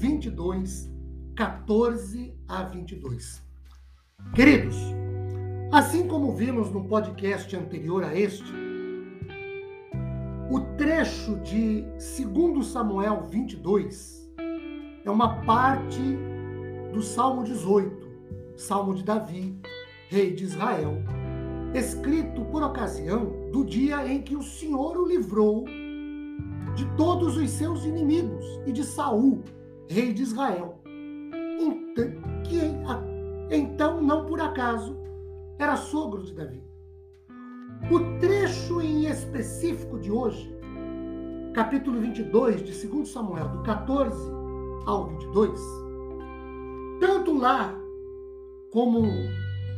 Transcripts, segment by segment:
22, 14 a 22. Queridos, assim como vimos no podcast anterior a este, o trecho de 2 Samuel 22 é uma parte do Salmo 18, Salmo de Davi, rei de Israel, escrito por ocasião do dia em que o Senhor o livrou de todos os seus inimigos e de Saul, rei de Israel. Então, que então, não por acaso, era sogro de Davi. O trecho em específico de hoje, capítulo 22 de 2 Samuel, do 14 ao 22, tanto lá como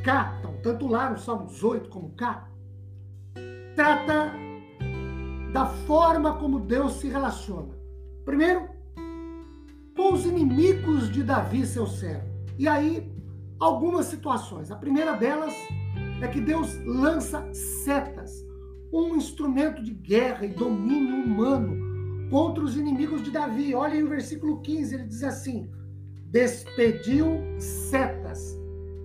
cá, então, tanto lá no Salmo 18 como cá, trata da forma como Deus se relaciona. Primeiro, os inimigos de Davi, seu servo. E aí, algumas situações. A primeira delas é que Deus lança setas, um instrumento de guerra e domínio humano contra os inimigos de Davi. Olha aí o versículo 15, ele diz assim: Despediu setas,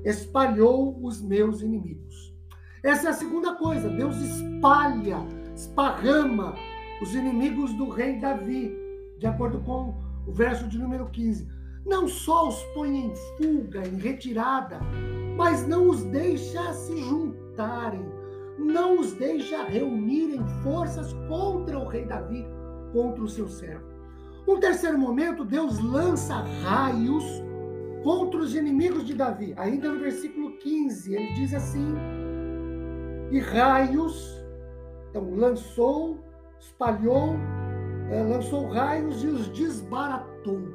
espalhou os meus inimigos. Essa é a segunda coisa. Deus espalha, esparrama os inimigos do rei Davi, de acordo com o verso de número 15. Não só os põe em fuga, em retirada, mas não os deixa se juntarem, não os deixa reunirem forças contra o rei Davi, contra o seu servo. Um terceiro momento, Deus lança raios contra os inimigos de Davi. Ainda no versículo 15, ele diz assim: E raios, então lançou, espalhou é, lançou raios e os desbaratou.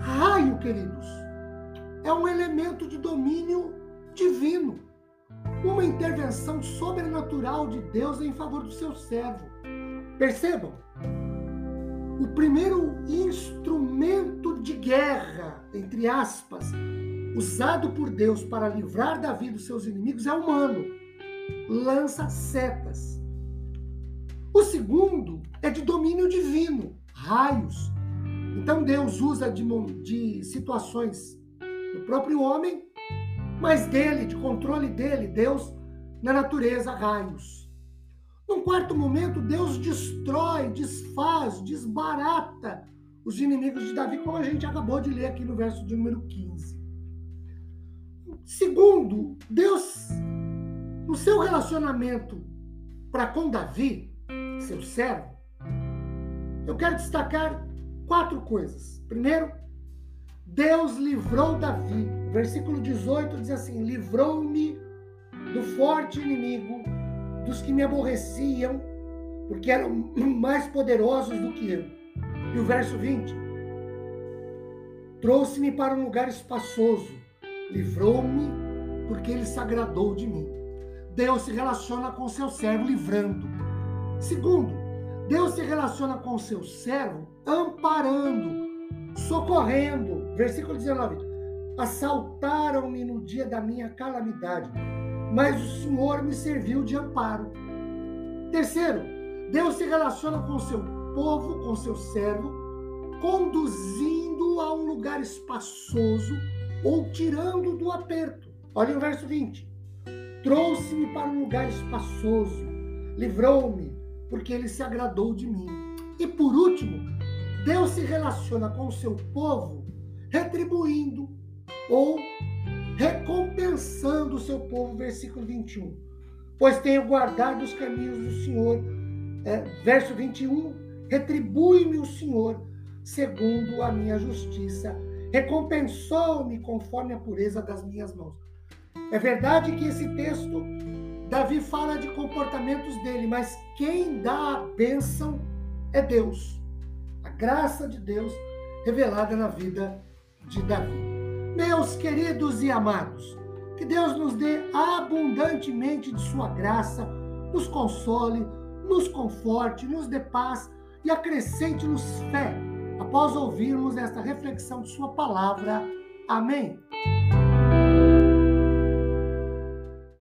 Raio, queridos, é um elemento de domínio divino, uma intervenção sobrenatural de Deus em favor do seu servo. Percebam, o primeiro instrumento de guerra, entre aspas, usado por Deus para livrar Davi dos seus inimigos é humano. Lança setas. O segundo é de domínio divino, raios. Então Deus usa de, de situações do próprio homem, mas dele, de controle dele, Deus na natureza, raios. Num quarto momento, Deus destrói, desfaz, desbarata os inimigos de Davi, como a gente acabou de ler aqui no verso de número 15. Segundo, Deus, no seu relacionamento para com Davi, seu servo, eu quero destacar quatro coisas. Primeiro, Deus livrou Davi. Versículo 18 diz assim: Livrou-me do forte inimigo, dos que me aborreciam, porque eram mais poderosos do que eu. E o verso 20: Trouxe-me para um lugar espaçoso, livrou-me, porque ele se agradou de mim. Deus se relaciona com seu servo livrando. Segundo, Deus se relaciona com o seu servo amparando, socorrendo. Versículo 19: Assaltaram-me no dia da minha calamidade, mas o Senhor me serviu de amparo. Terceiro, Deus se relaciona com o seu povo, com o seu servo, conduzindo a um lugar espaçoso ou tirando do aperto. Olha o verso 20. Trouxe-me para um lugar espaçoso, livrou-me porque ele se agradou de mim. E por último, Deus se relaciona com o seu povo retribuindo ou recompensando o seu povo, versículo 21. Pois tenho guardado os caminhos do Senhor. É, verso 21, retribui-me o Senhor segundo a minha justiça, recompensou-me conforme a pureza das minhas mãos. É verdade que esse texto Davi fala de comportamentos dele, mas quem dá a bênção é Deus. graça de Deus revelada na vida de Davi. Meus queridos e amados, que Deus nos dê abundantemente de sua graça, nos console, nos conforte, nos dê paz e acrescente-nos fé após ouvirmos esta reflexão de Sua palavra. Amém.